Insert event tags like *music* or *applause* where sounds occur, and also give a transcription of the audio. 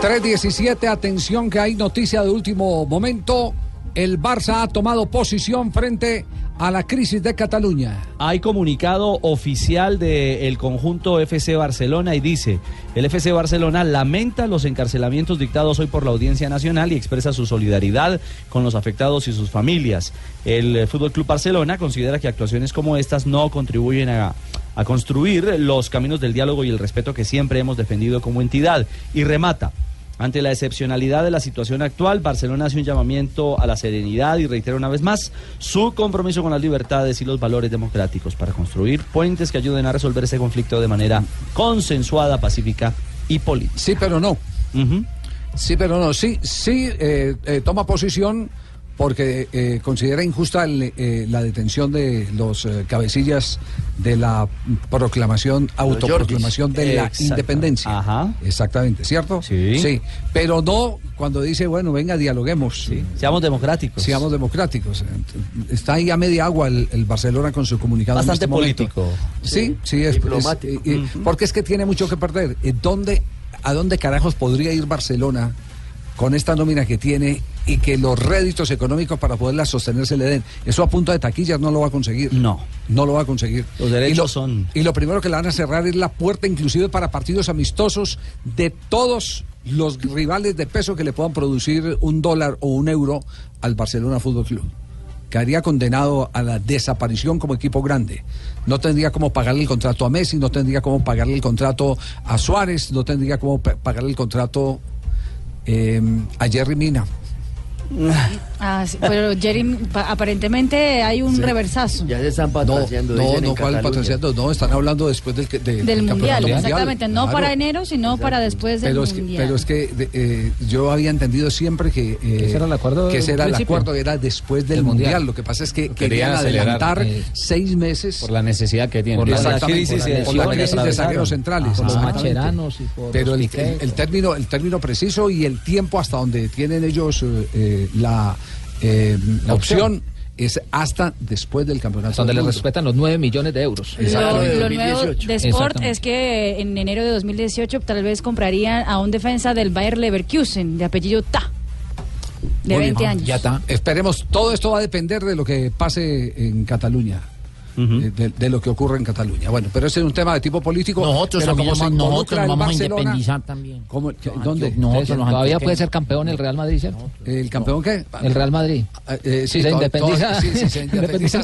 317, atención que hay noticia de último momento. El Barça ha tomado posición frente a la crisis de Cataluña. Hay comunicado oficial del conjunto FC Barcelona y dice, el FC Barcelona lamenta los encarcelamientos dictados hoy por la Audiencia Nacional y expresa su solidaridad con los afectados y sus familias. El Fútbol Club Barcelona considera que actuaciones como estas no contribuyen a, a construir los caminos del diálogo y el respeto que siempre hemos defendido como entidad y remata. Ante la excepcionalidad de la situación actual, Barcelona hace un llamamiento a la serenidad y reitera una vez más su compromiso con las libertades y los valores democráticos para construir puentes que ayuden a resolver este conflicto de manera consensuada, pacífica y política. Sí, pero no. Sí, pero no. Sí, sí, eh, eh, toma posición porque eh, considera injusta el, eh, la detención de los eh, cabecillas de la proclamación, autoproclamación de la independencia. Ajá. Exactamente, ¿cierto? Sí. Sí, pero no cuando dice, bueno, venga, dialoguemos. Sí, Seamos democráticos. Seamos democráticos. Está ahí a media agua el, el Barcelona con su comunicado. en Bastante este momento. político. Sí, sí, es, Diplomático. es- eh, eh, porque es que tiene mucho que perder. Eh, ¿Dónde, ¿A dónde carajos podría ir Barcelona con esta nómina que tiene y que los réditos económicos para poderla sostener se le den? Eso a punto de taquillas no lo va a conseguir. No. No lo va a conseguir. Los derechos y lo, son- Y lo primero que le van a cerrar es la puerta, inclusive para partidos amistosos de todos los rivales de peso que le puedan producir un dólar o un euro al Barcelona Fútbol Club. Quedaría condenado a la desaparición como equipo grande. No tendría cómo pagarle el contrato a Messi, no tendría cómo pagarle el contrato a Suárez, no tendría cómo pa- pagarle el contrato eh, a Jerry Mina. Ah, sí, pero Jerry, pa- aparentemente hay un reversazo Ya se están No, patrocinando. no, no, en ¿cuál Cataluña. patrocinando? No, están hablando después del, de- del campeonato mundial, exactamente, no claro. para enero, sino para después del pero es que, mundial. pero es que de- eh, yo había entendido siempre que, eh, ese era el acuerdo que ese al era el acuerdo, era después del Del mundial. mundial. Lo que pasa es que Lo querían adelantar eh, seis meses por la necesidad que tiene. Por la Exactamente, crisis de por la lesiones crisis de zagueros centrales. por los macheranos y por Pero los el, el- el término, el término preciso y el tiempo hasta donde tienen ellos eh, eh, la, eh, la opción es hasta después del campeonato. donde mundo. respetan los 9 millones de euros. Lo, nuevo 2018. de Sport es que en enero de 2018 tal vez comprarían a un defensa del Bayer Leverkusen de apellido Ta, de Muy bien. 20 años. Ya está. Esperemos, todo esto va a depender de lo que pase en Cataluña. De, de lo que ocurre en Cataluña. Bueno, pero ese es un tema de tipo político. Nosotros pero como se vamos, nosotros vamos a independizar también. ¿Cómo? ¿Qué- No, ¿Dónde? yo- nosotros Entonces, los todavía puede ser campeón el Real Madrid, ¿cierto? ¿El campeón qué? El Real Madrid. Eh, eh, sí, se independiza. to- sí, sí, se *laughs* independiza.